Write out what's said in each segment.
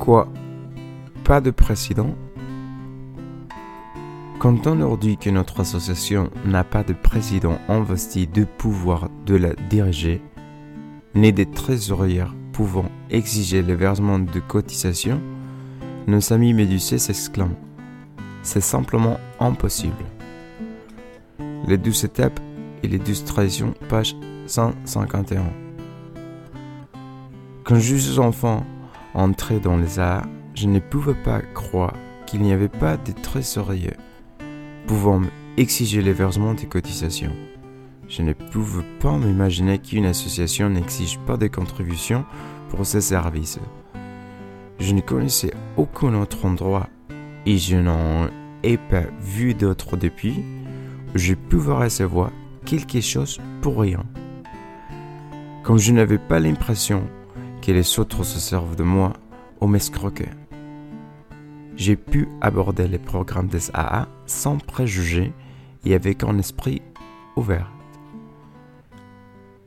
Quoi Pas de président Quand on leur dit que notre association n'a pas de président investi de pouvoir de la diriger, ni des trésorières pouvant exiger le versement de cotisations, nos amis médusés s'exclament. C'est simplement impossible. Les douze étapes et les douze traditions, page 151. Quand je suis enfant, entré dans les arts, je ne pouvais pas croire qu'il n'y avait pas de trésoriers pouvant exiger le versement des cotisations. Je ne pouvais pas m'imaginer qu'une association n'exige pas de contributions pour ses services. Je ne connaissais aucun autre endroit et je n'en ai pas vu d'autre depuis où je pouvais recevoir quelque chose pour rien. Comme je n'avais pas l'impression que les autres se servent de moi ou m'escroquer. J'ai pu aborder les programmes des AA sans préjugés et avec un esprit ouvert.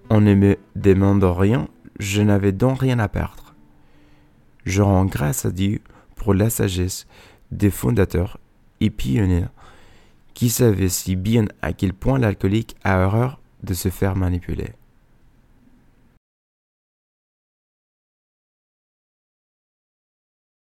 On ne me demande rien, je n'avais donc rien à perdre. Je rends grâce à Dieu pour la sagesse des fondateurs et pionniers qui savaient si bien à quel point l'alcoolique a horreur de se faire manipuler.